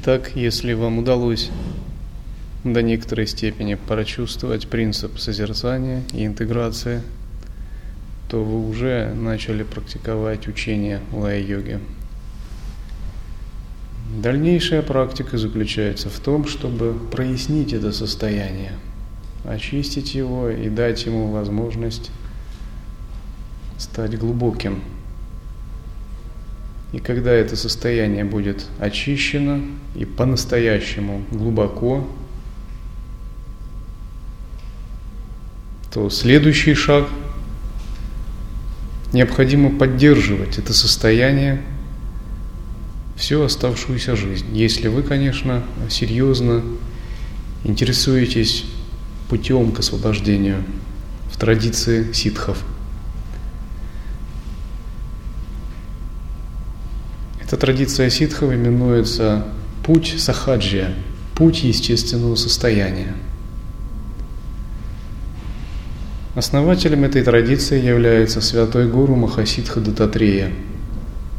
Итак, если вам удалось до некоторой степени прочувствовать принцип созерцания и интеграции, то вы уже начали практиковать учение лая-йоги. Дальнейшая практика заключается в том, чтобы прояснить это состояние, очистить его и дать ему возможность стать глубоким – и когда это состояние будет очищено и по-настоящему глубоко, то следующий шаг необходимо поддерживать это состояние всю оставшуюся жизнь. Если вы, конечно, серьезно интересуетесь путем к освобождению в традиции ситхов – Эта традиция ситхов именуется путь сахаджия, путь естественного состояния. Основателем этой традиции является святой гуру Махасидха Дататрея,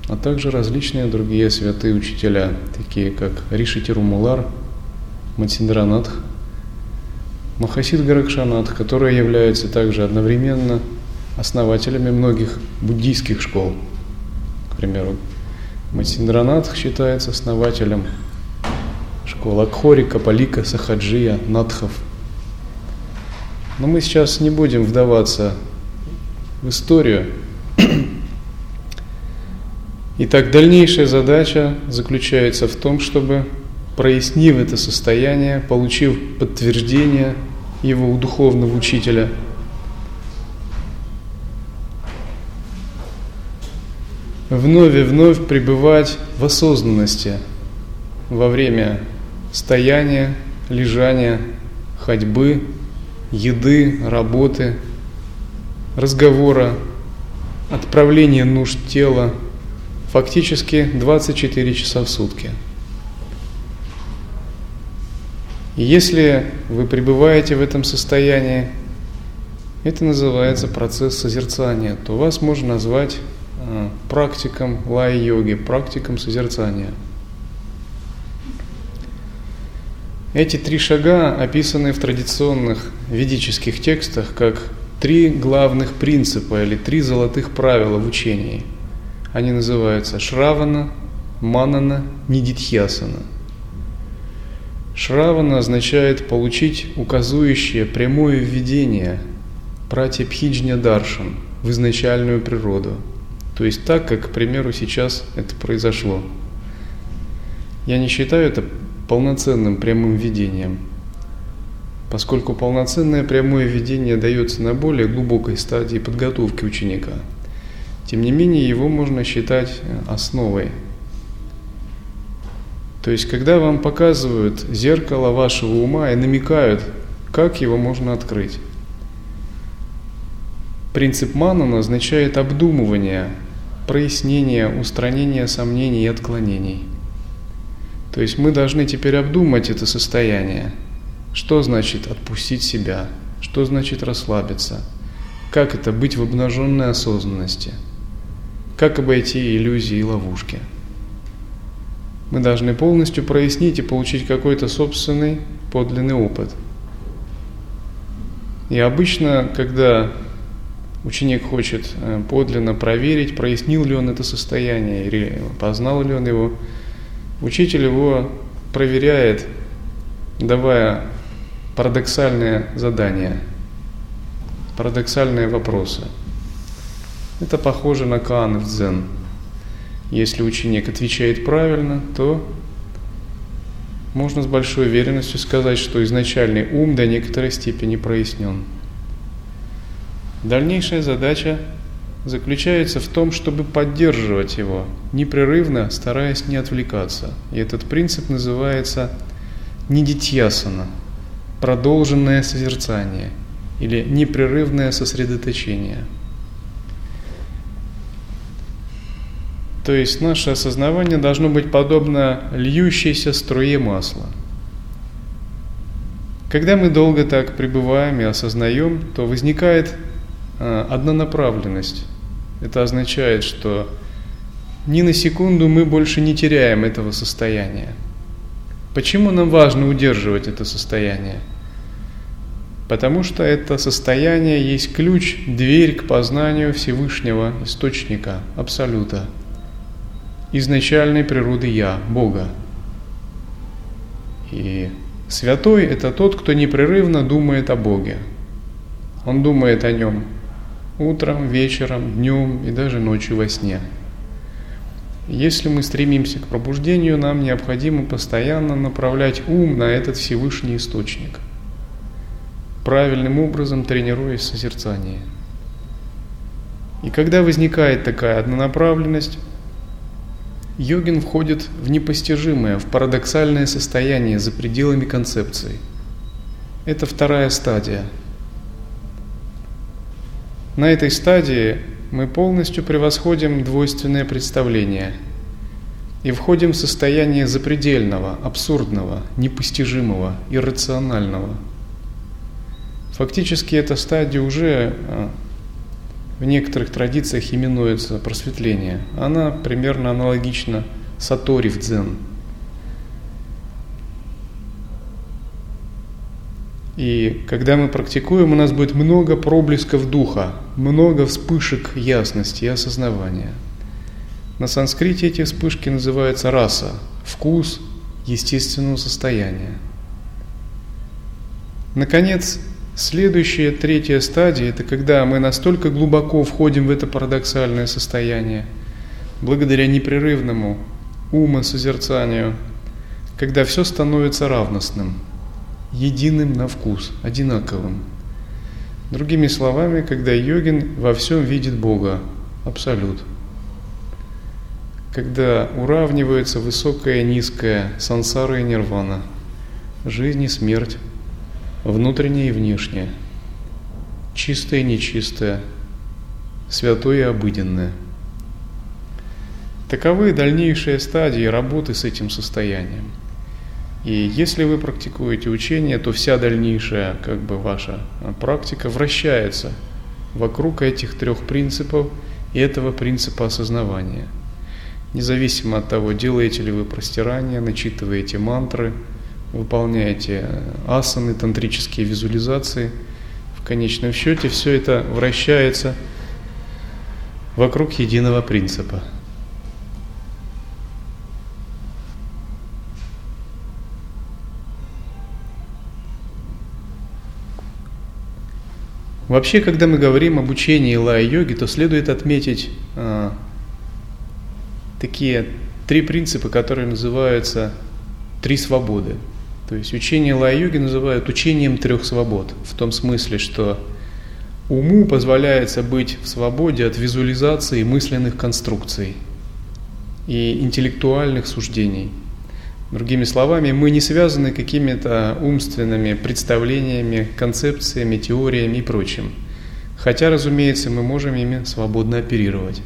а также различные другие святые учителя, такие как Риши Тирумулар, Матсиндранатх, Махасид Гаракшанат, которые являются также одновременно основателями многих буддийских школ, к примеру, Матиндранатх считается основателем школ Акхори, Капалика, Сахаджия, Надхов. Но мы сейчас не будем вдаваться в историю. Итак, дальнейшая задача заключается в том, чтобы, прояснив это состояние, получив подтверждение его у духовного учителя – вновь и вновь пребывать в осознанности во время стояния, лежания, ходьбы, еды, работы, разговора, отправления нужд тела, фактически 24 часа в сутки. Если вы пребываете в этом состоянии, это называется процесс созерцания, то вас можно назвать практикам лай-йоги, практикам созерцания. Эти три шага описаны в традиционных ведических текстах как три главных принципа или три золотых правила в учении. Они называются Шравана, Манана, Нидитхьясана. Шравана означает получить указующее прямое введение пратипхиджня даршан в изначальную природу – то есть так, как, к примеру, сейчас это произошло. Я не считаю это полноценным прямым видением, поскольку полноценное прямое видение дается на более глубокой стадии подготовки ученика. Тем не менее, его можно считать э, основой. То есть, когда вам показывают зеркало вашего ума и намекают, как его можно открыть. Принцип Манана означает обдумывание прояснение, устранение сомнений и отклонений. То есть мы должны теперь обдумать это состояние. Что значит отпустить себя? Что значит расслабиться? Как это быть в обнаженной осознанности? Как обойти иллюзии и ловушки? Мы должны полностью прояснить и получить какой-то собственный подлинный опыт. И обычно, когда Ученик хочет э, подлинно проверить, прояснил ли он это состояние, или познал ли он его. Учитель его проверяет, давая парадоксальные задания, парадоксальные вопросы. Это похоже на каан в дзен. Если ученик отвечает правильно, то можно с большой уверенностью сказать, что изначальный ум до некоторой степени прояснен. Дальнейшая задача заключается в том, чтобы поддерживать его, непрерывно стараясь не отвлекаться. И этот принцип называется нидитьясана, продолженное созерцание или непрерывное сосредоточение. То есть наше осознавание должно быть подобно льющейся струе масла. Когда мы долго так пребываем и осознаем, то возникает однонаправленность. Это означает, что ни на секунду мы больше не теряем этого состояния. Почему нам важно удерживать это состояние? Потому что это состояние есть ключ, дверь к познанию Всевышнего Источника, Абсолюта, изначальной природы Я, Бога. И святой – это тот, кто непрерывно думает о Боге. Он думает о Нем утром, вечером, днем и даже ночью во сне – если мы стремимся к пробуждению, нам необходимо постоянно направлять ум на этот Всевышний Источник, правильным образом тренируясь созерцание. И когда возникает такая однонаправленность, йогин входит в непостижимое, в парадоксальное состояние за пределами концепции. Это вторая стадия. На этой стадии мы полностью превосходим двойственное представление и входим в состояние запредельного, абсурдного, непостижимого, иррационального. Фактически эта стадия уже а, в некоторых традициях именуется просветление. Она примерно аналогична сатори в дзен – И когда мы практикуем, у нас будет много проблесков духа, много вспышек ясности и осознавания. На санскрите эти вспышки называются раса, вкус естественного состояния. Наконец, следующая, третья стадия – это когда мы настолько глубоко входим в это парадоксальное состояние, благодаря непрерывному умосозерцанию, когда все становится равностным – единым на вкус, одинаковым. Другими словами, когда йогин во всем видит Бога, абсолют. Когда уравнивается высокое и низкое, сансара и нирвана, жизнь и смерть, внутреннее и внешнее, чистое и нечистое, святое и обыденное. Таковы дальнейшие стадии работы с этим состоянием – и если вы практикуете учение, то вся дальнейшая как бы ваша а, практика вращается вокруг этих трех принципов и этого принципа осознавания. Независимо от того, делаете ли вы простирание, начитываете мантры, выполняете а, асаны, тантрические визуализации, в конечном счете все это вращается вокруг единого принципа – Вообще, когда мы говорим об учении лая-йоги, то следует отметить а, такие три принципа, которые называются три свободы. То есть учение лая-йоги называют учением трех свобод, в том смысле, что уму позволяется быть в свободе от визуализации мысленных конструкций и интеллектуальных суждений – Другими словами, мы не связаны какими-то умственными представлениями, концепциями, теориями и прочим. Хотя, разумеется, мы можем ими свободно оперировать.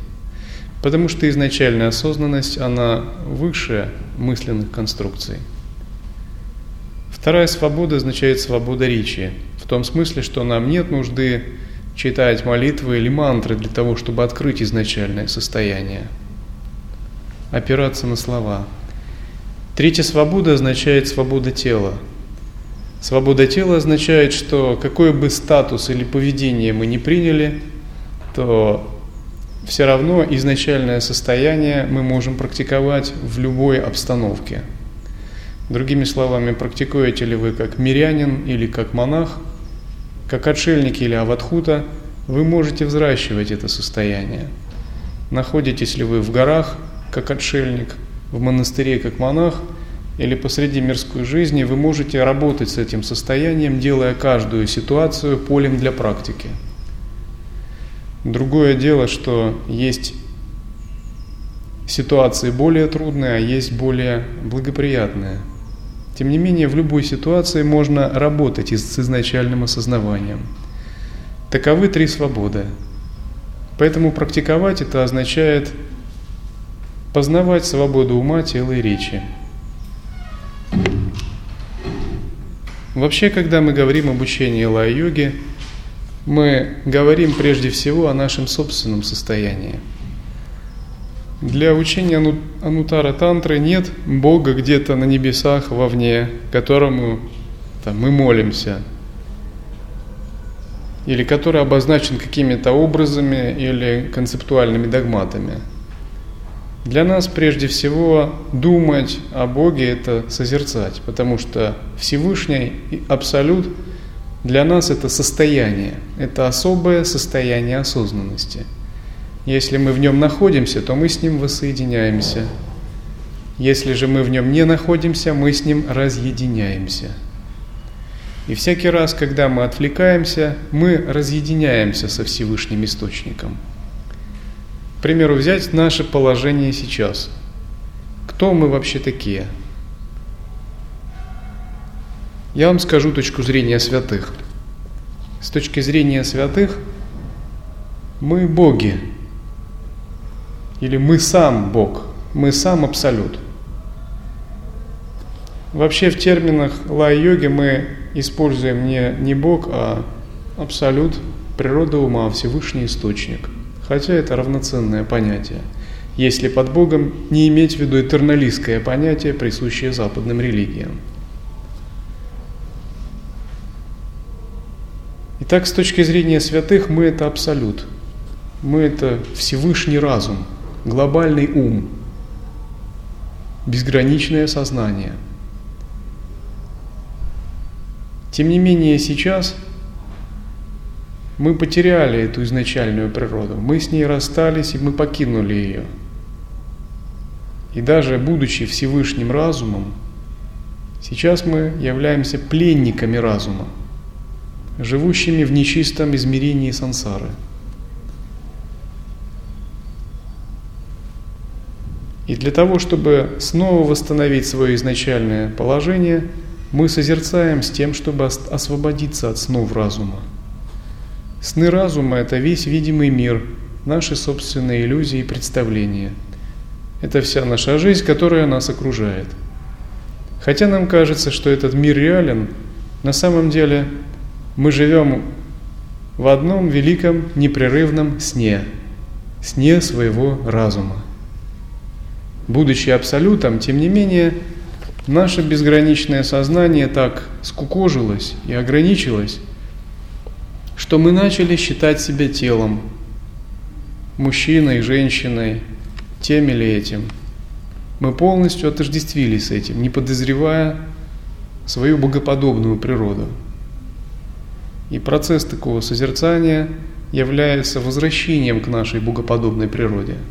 Потому что изначальная осознанность, она выше мысленных конструкций. Вторая свобода означает свобода речи, в том смысле, что нам нет нужды читать молитвы или мантры для того, чтобы открыть изначальное состояние, опираться на слова – Третья свобода означает свобода тела. Свобода тела означает, что какой бы статус или поведение мы не приняли, то все равно изначальное состояние мы можем практиковать в любой обстановке. Другими словами, практикуете ли вы как мирянин или как монах, как отшельник или аватхута, вы можете взращивать это состояние. Находитесь ли вы в горах, как отшельник – в монастыре как монах или посреди мирской жизни, вы можете работать с этим состоянием, делая каждую ситуацию полем для практики. Другое дело, что есть ситуации более трудные, а есть более благоприятные. Тем не менее, в любой ситуации можно работать с изначальным осознаванием. Таковы три свободы. Поэтому практиковать это означает познавать свободу ума, тела и речи. Вообще, когда мы говорим об учении лай-йоги, мы говорим прежде всего о нашем собственном состоянии. Для учения Анутара Тантры нет Бога где-то на небесах вовне, которому там, мы молимся, или который обозначен какими-то образами или концептуальными догматами. Для нас прежде всего думать о Боге – это созерцать, потому что Всевышний Абсолют для нас это состояние, это особое состояние осознанности. Если мы в нем находимся, то мы с ним воссоединяемся. Если же мы в нем не находимся, мы с ним разъединяемся – и всякий раз, когда мы отвлекаемся, мы разъединяемся со Всевышним Источником. Примеру, взять наше положение сейчас. Кто мы вообще такие? Я вам скажу точку зрения святых. С точки зрения святых мы боги. Или мы сам Бог. Мы сам Абсолют. Вообще в терминах лай-йоги мы используем не, не Бог, а абсолют, природа ума, Всевышний Источник. Хотя это равноценное понятие, если под Богом не иметь в виду этерналистское понятие, присущее западным религиям. Итак, с точки зрения святых, мы это абсолют. Мы это Всевышний разум, глобальный ум, безграничное сознание – тем не менее, сейчас мы потеряли эту изначальную природу. Мы с ней расстались, и мы покинули ее. И даже будучи Всевышним разумом, сейчас мы являемся пленниками разума, живущими в нечистом измерении сансары. И для того, чтобы снова восстановить свое изначальное положение – мы созерцаем с тем, чтобы освободиться от снов разума. Сны разума – это весь видимый мир, наши собственные иллюзии и представления. Это вся наша жизнь, которая нас окружает. Хотя нам кажется, что этот мир реален, на самом деле мы живем в одном великом непрерывном сне, сне своего разума. Будучи абсолютом, тем не менее, Наше безграничное сознание так скукожилось и ограничилось, что мы начали считать себя телом, мужчиной, женщиной, тем или этим. Мы полностью отождествились с этим, не подозревая свою богоподобную природу. И процесс такого созерцания является возвращением к нашей богоподобной природе –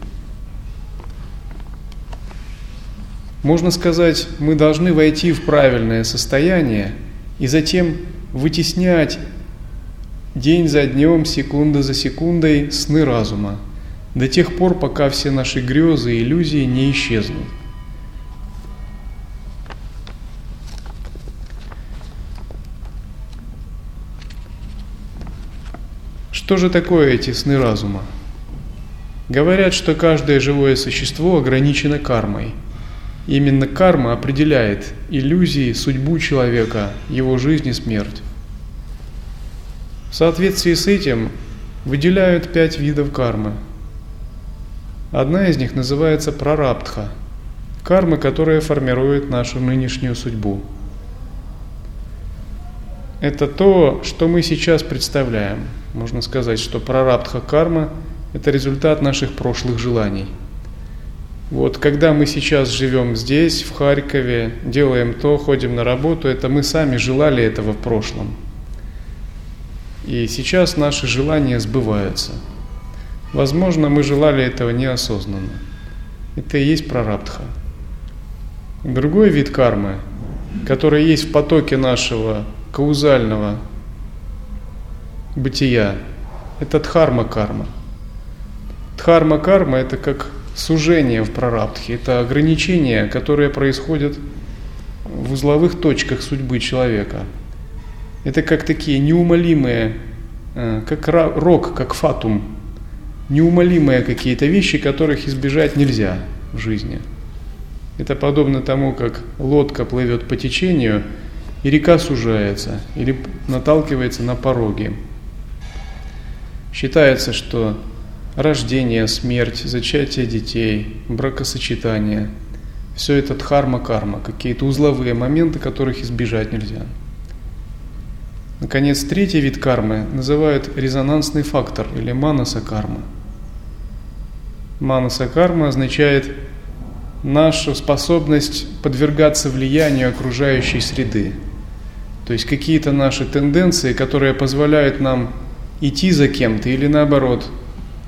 Можно сказать, мы должны войти в правильное состояние и затем вытеснять день за днем, секунда за секундой сны разума, до тех пор, пока все наши грезы и иллюзии не исчезнут. Что же такое эти сны разума? Говорят, что каждое живое существо ограничено кармой – Именно карма определяет иллюзии, судьбу человека, его жизнь и смерть. В соответствии с этим выделяют пять видов кармы. Одна из них называется прарабдха – карма, которая формирует нашу нынешнюю судьбу. Это то, что мы сейчас представляем. Можно сказать, что прарабдха карма – это результат наших прошлых желаний – вот когда мы сейчас живем здесь, в Харькове, делаем то, ходим на работу, это мы сами желали этого в прошлом. И сейчас наши желания сбываются. Возможно, мы желали этого неосознанно. Это и есть прарабдха. Другой вид кармы, который есть в потоке нашего каузального бытия, это дхарма-карма. Дхарма-карма – это как сужение в прарабдхе, это ограничения, которые происходят в узловых точках судьбы человека. Это как такие неумолимые э, как рок, как фатум, неумолимые какие-то вещи, которых избежать нельзя в жизни. Это подобно тому, как лодка плывет по течению, и река сужается или наталкивается на пороги. Считается, что рождение, смерть, зачатие детей, бракосочетание – все это дхарма-карма, какие-то узловые моменты, которых избежать нельзя. Наконец, третий вид кармы называют резонансный фактор или манаса карма. Манаса карма означает нашу способность подвергаться влиянию окружающей среды. То есть какие-то наши тенденции, которые позволяют нам идти за кем-то или наоборот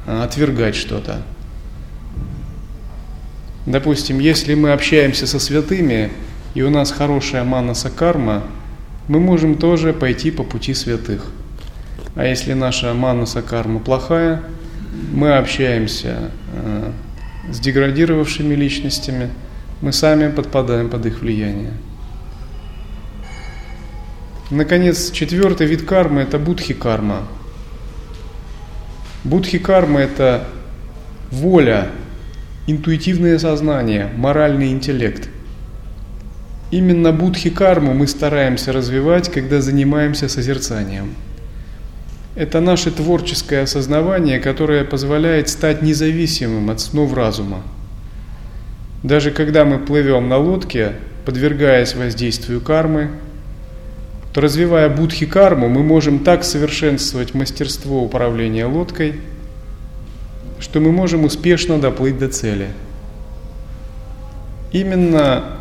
отвергать что-то. Допустим, если мы общаемся со святыми, и у нас хорошая манаса карма, мы можем тоже пойти по пути святых. А если наша манаса карма плохая, мы общаемся э, с деградировавшими личностями, мы сами подпадаем под их влияние. Наконец, четвертый вид кармы – это будхи-карма. Будхи-карма – это воля интуитивное сознание, моральный интеллект. Именно будхи-карму мы стараемся развивать, когда занимаемся созерцанием. Это наше творческое осознавание, которое позволяет стать независимым от снов разума. Даже когда мы плывем на лодке, подвергаясь воздействию кармы, то развивая будхи-карму, мы можем так совершенствовать мастерство управления лодкой – что мы можем успешно доплыть до цели. Именно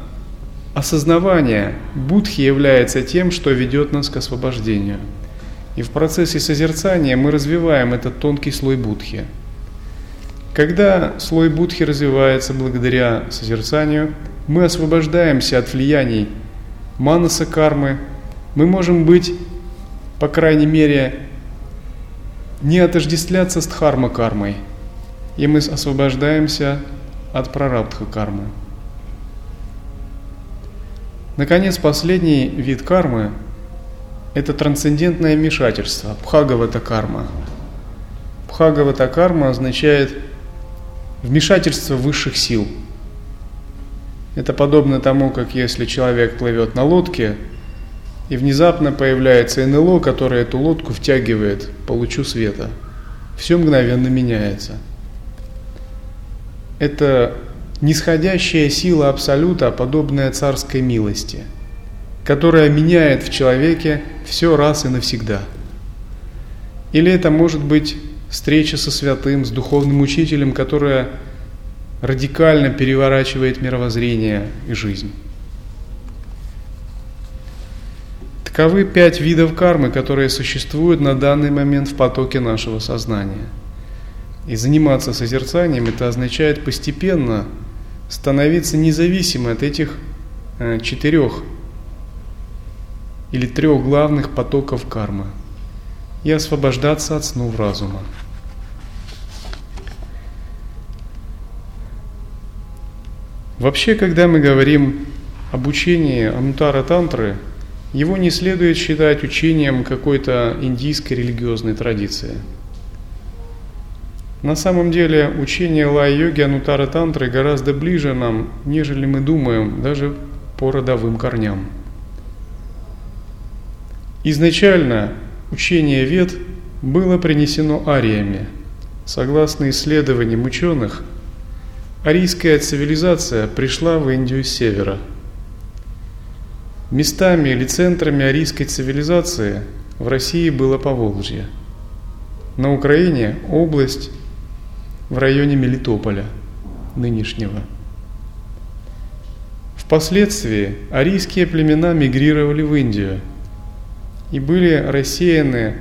осознавание будхи является тем, что ведет нас к освобождению. И в процессе созерцания мы развиваем этот тонкий слой будхи. Когда слой будхи развивается благодаря созерцанию, мы освобождаемся от влияний манаса кармы, мы можем быть, по крайней мере, не отождествляться с дхарма кармой – и мы освобождаемся от прарабдха кармы. Наконец, последний вид кармы – это трансцендентное вмешательство, пхагавата карма. Пхагавата карма означает вмешательство высших сил. Это подобно тому, как если человек плывет на лодке, и внезапно появляется НЛО, которое эту лодку втягивает по лучу света. Все мгновенно меняется – это нисходящая сила Абсолюта, подобная царской милости, которая меняет в человеке все раз и навсегда. Или это может быть встреча со святым, с духовным учителем, которая радикально переворачивает мировоззрение и жизнь. Таковы пять видов кармы, которые существуют на данный момент в потоке нашего сознания – и заниматься созерцанием это означает постепенно становиться независимым от этих э, четырех или трех главных потоков кармы и освобождаться от снов разума. Вообще, когда мы говорим об учении Анутара Тантры, его не следует считать учением какой-то индийской религиозной традиции – на самом деле учение лай-йоги Анутара Тантры гораздо ближе нам, нежели мы думаем, даже по родовым корням. Изначально учение Вед было принесено ариями. Согласно исследованиям ученых, арийская цивилизация пришла в Индию с севера. Местами или центрами арийской цивилизации в России было Поволжье. На Украине область в районе Мелитополя нынешнего. Впоследствии арийские племена мигрировали в Индию и были рассеяны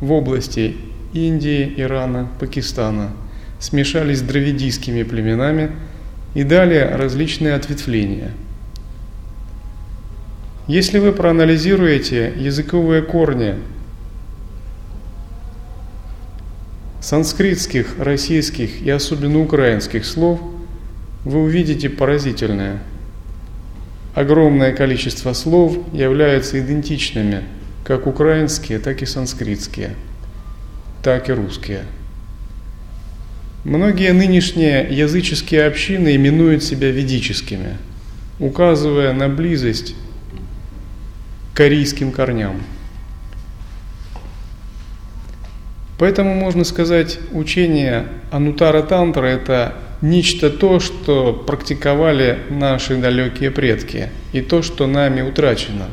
в области Индии, Ирана, Пакистана, смешались с дравидийскими племенами и дали различные ответвления. Если вы проанализируете языковые корни санскритских, российских и особенно украинских слов вы увидите поразительное. Огромное количество слов являются идентичными, как украинские, так и санскритские – так и русские. Многие нынешние языческие общины именуют себя ведическими, указывая на близость к корейским корням. Поэтому можно сказать, учение Анутара Тантра – это нечто то, что практиковали наши далекие предки, и то, что нами утрачено,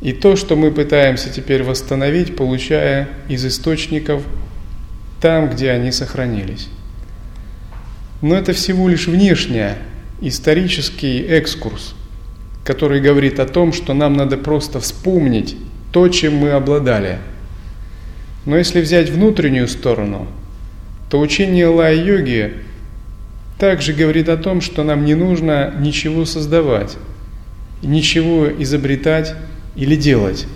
и то, что мы пытаемся теперь восстановить, получая из источников там, где они сохранились. Но это всего лишь внешняя, исторический экскурс, который говорит о том, что нам надо просто вспомнить то, чем мы обладали – но если взять внутреннюю сторону, то учение лай-йоги также говорит о том, что нам не нужно ничего создавать, ничего изобретать или делать.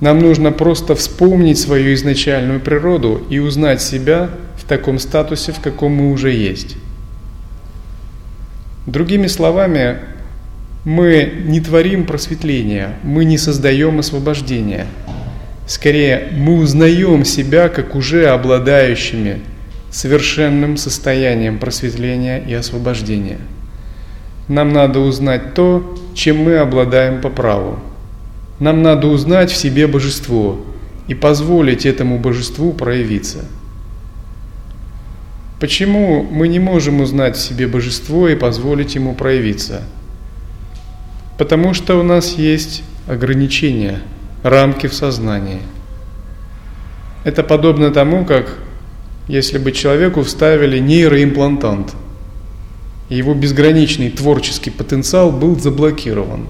Нам нужно просто вспомнить свою изначальную природу и узнать себя в таком статусе, в каком мы уже есть. Другими словами, мы не творим просветления, мы не создаем освобождения – Скорее, мы узнаем себя как уже обладающими совершенным состоянием просветления и освобождения. Нам надо узнать то, чем мы обладаем по праву. Нам надо узнать в себе божество и позволить этому божеству проявиться. Почему мы не можем узнать в себе божество и позволить ему проявиться? Потому что у нас есть ограничения – рамки в сознании. Это подобно тому, как если бы человеку вставили нейроимплантант, и его безграничный творческий потенциал был заблокирован.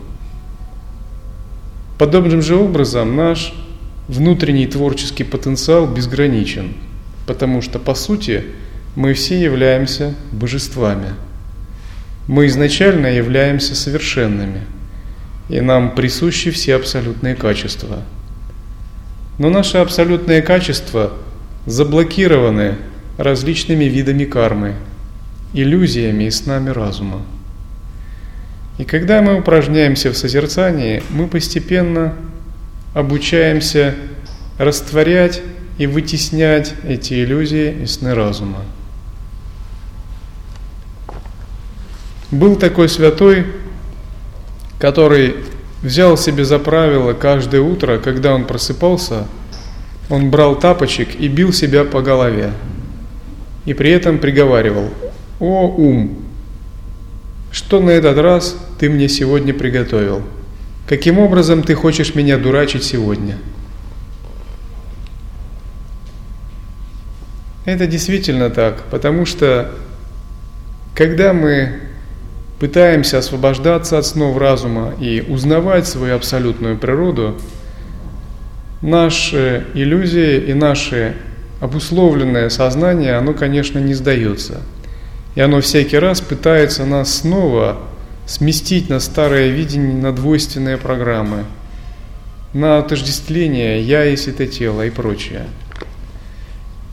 Подобным же образом наш внутренний творческий потенциал безграничен, потому что по сути мы все являемся божествами. Мы изначально являемся совершенными – и нам присущи все абсолютные качества. Но наши абсолютные качества заблокированы различными видами кармы, иллюзиями и снами разума. И когда мы упражняемся в созерцании, мы постепенно обучаемся растворять и вытеснять эти иллюзии и сны разума. Был такой святой который взял себе за правило каждое утро, когда он просыпался, он брал тапочек и бил себя по голове. И при этом приговаривал, «О, ум, что на этот раз ты мне сегодня приготовил? Каким образом ты хочешь меня дурачить сегодня?» Это действительно так, потому что когда мы пытаемся освобождаться от снов разума и узнавать свою абсолютную природу, наши иллюзии и наше обусловленное сознание, оно, конечно, не сдается. И оно всякий раз пытается нас снова сместить на старое видение, на двойственные программы, на отождествление «я есть это тело» и прочее.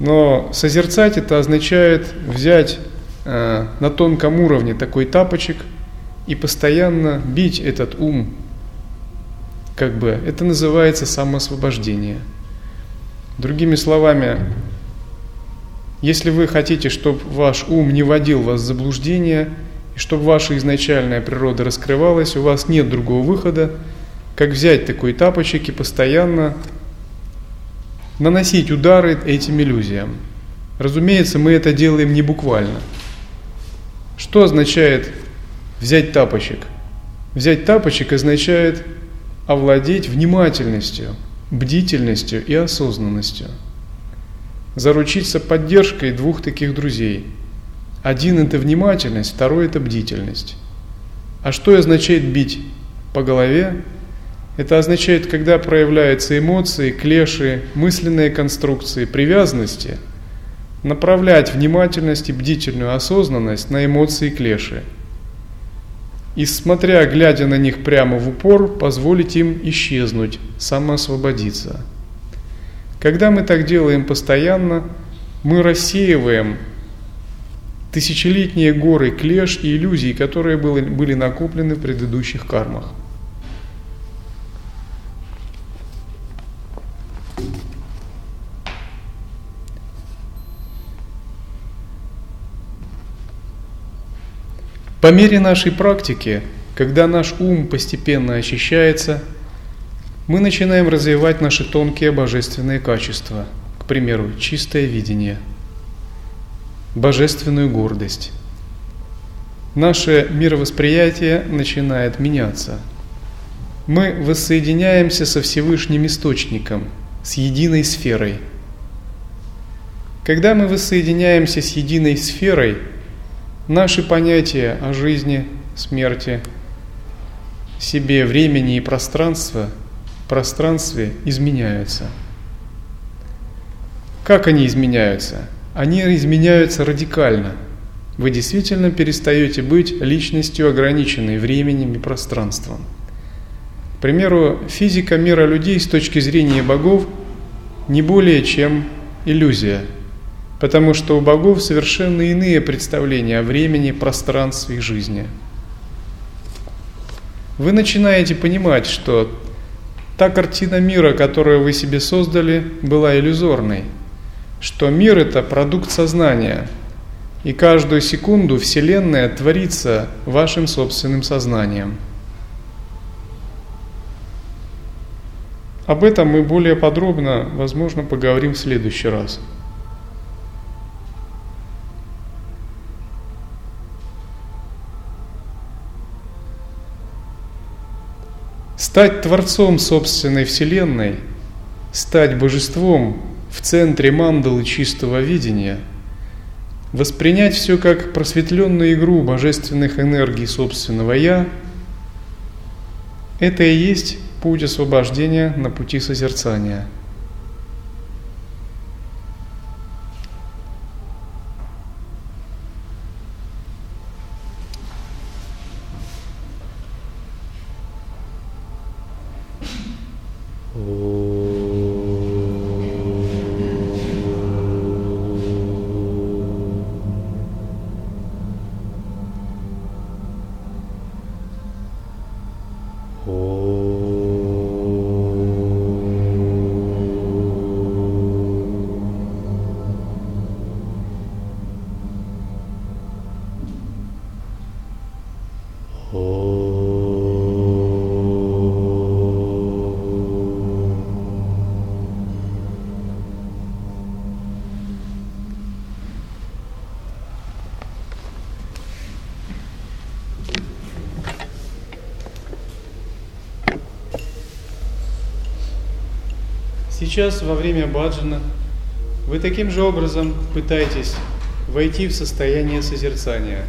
Но созерцать это означает взять Э, на тонком уровне такой тапочек и постоянно бить этот ум, как бы, это называется самоосвобождение. Другими словами, если вы хотите, чтобы ваш ум не водил вас в заблуждение, и чтобы ваша изначальная природа раскрывалась, у вас нет другого выхода, как взять такой тапочек и постоянно наносить удары этим иллюзиям. Разумеется, мы это делаем не буквально – что означает взять тапочек? Взять тапочек означает овладеть внимательностью, бдительностью и осознанностью. Заручиться поддержкой двух таких друзей. Один – это внимательность, второй – это бдительность. А что означает бить по голове? Это означает, когда проявляются эмоции, клеши, мысленные конструкции, привязанности – направлять внимательность и бдительную осознанность на эмоции клеши. И смотря, глядя на них прямо в упор, позволить им исчезнуть, самоосвободиться. Когда мы так делаем постоянно, мы рассеиваем тысячелетние горы клеш и иллюзий, которые были, накоплены в предыдущих кармах. По мере нашей практики, когда наш ум постепенно очищается, мы начинаем развивать наши тонкие божественные качества, к примеру, чистое видение, божественную гордость. Наше мировосприятие начинает меняться. Мы воссоединяемся со Всевышним Источником, с единой сферой. Когда мы воссоединяемся с единой сферой, наши понятия о жизни, смерти, себе, времени и пространства, пространстве изменяются. Как они изменяются? Они изменяются радикально. Вы действительно перестаете быть личностью, ограниченной временем и пространством. К примеру, физика мира людей с точки зрения богов не более чем иллюзия – потому что у богов совершенно иные представления о времени, пространстве и жизни. Вы начинаете понимать, что та картина мира, которую вы себе создали, была иллюзорной, что мир – это продукт сознания, и каждую секунду Вселенная творится вашим собственным сознанием. Об этом мы более подробно, возможно, поговорим в следующий раз. Стать Творцом собственной Вселенной, стать Божеством в центре мандалы чистого видения, воспринять все как просветленную игру божественных энергий собственного «Я» – это и есть путь освобождения на пути созерцания – 오. Сейчас, во время баджана, вы таким же образом пытаетесь войти в состояние созерцания.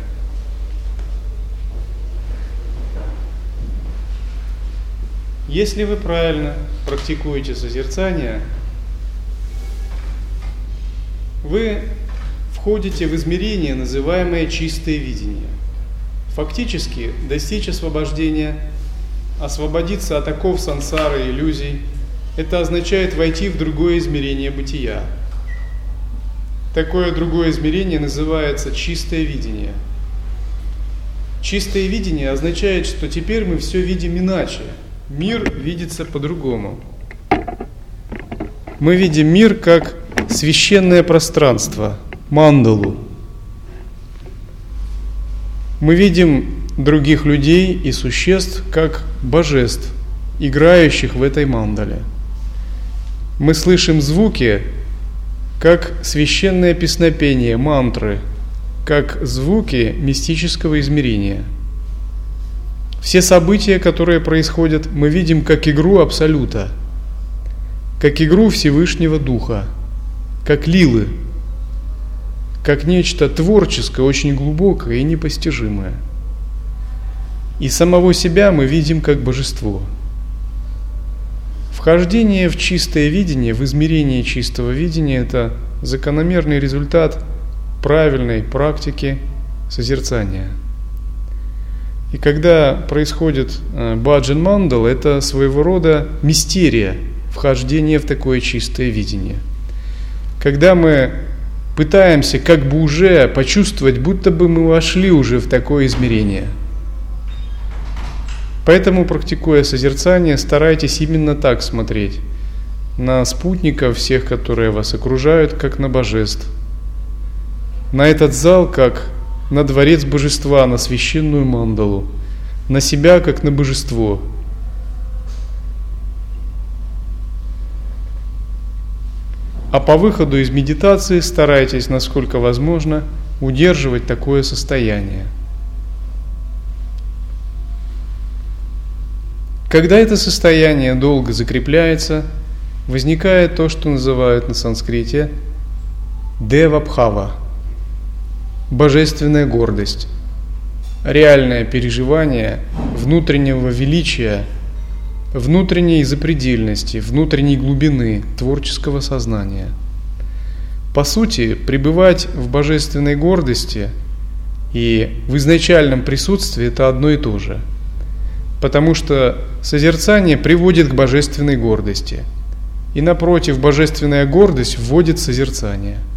Если вы правильно практикуете созерцание, вы входите в измерение, называемое чистое видение. Фактически достичь освобождения, освободиться от оков сансары, иллюзий – это означает войти в другое измерение бытия. Такое другое измерение называется чистое видение. Чистое видение означает, что теперь мы все видим иначе. Мир видится по-другому. Мы видим мир как священное пространство, мандалу. Мы видим других людей и существ как божеств, играющих в этой мандале – мы слышим звуки, как священное песнопение, мантры, как звуки мистического измерения. Все события, которые происходят, мы видим как игру Абсолюта, как игру Всевышнего Духа, как лилы, как нечто творческое, очень глубокое и непостижимое. И самого себя мы видим как божество – Вхождение в чистое видение, в измерение чистого видения – это закономерный результат правильной практики созерцания. И когда происходит э, баджан мандал, это своего рода мистерия вхождения в такое чистое видение. Когда мы пытаемся как бы уже почувствовать, будто бы мы вошли уже в такое измерение – Поэтому, практикуя созерцание, старайтесь именно так смотреть на спутников всех, которые вас окружают, как на божеств. На этот зал, как на дворец божества, на священную мандалу, на себя как на божество. А по выходу из медитации старайтесь, насколько возможно, удерживать такое состояние. Когда это состояние долго закрепляется, возникает то, что называют на санскрите девабхава – божественная гордость, реальное переживание внутреннего величия, внутренней запредельности, внутренней глубины творческого сознания. По сути, пребывать в божественной гордости и в изначальном присутствии – это одно и то же – потому что созерцание приводит к божественной гордости. И напротив, божественная гордость вводит созерцание –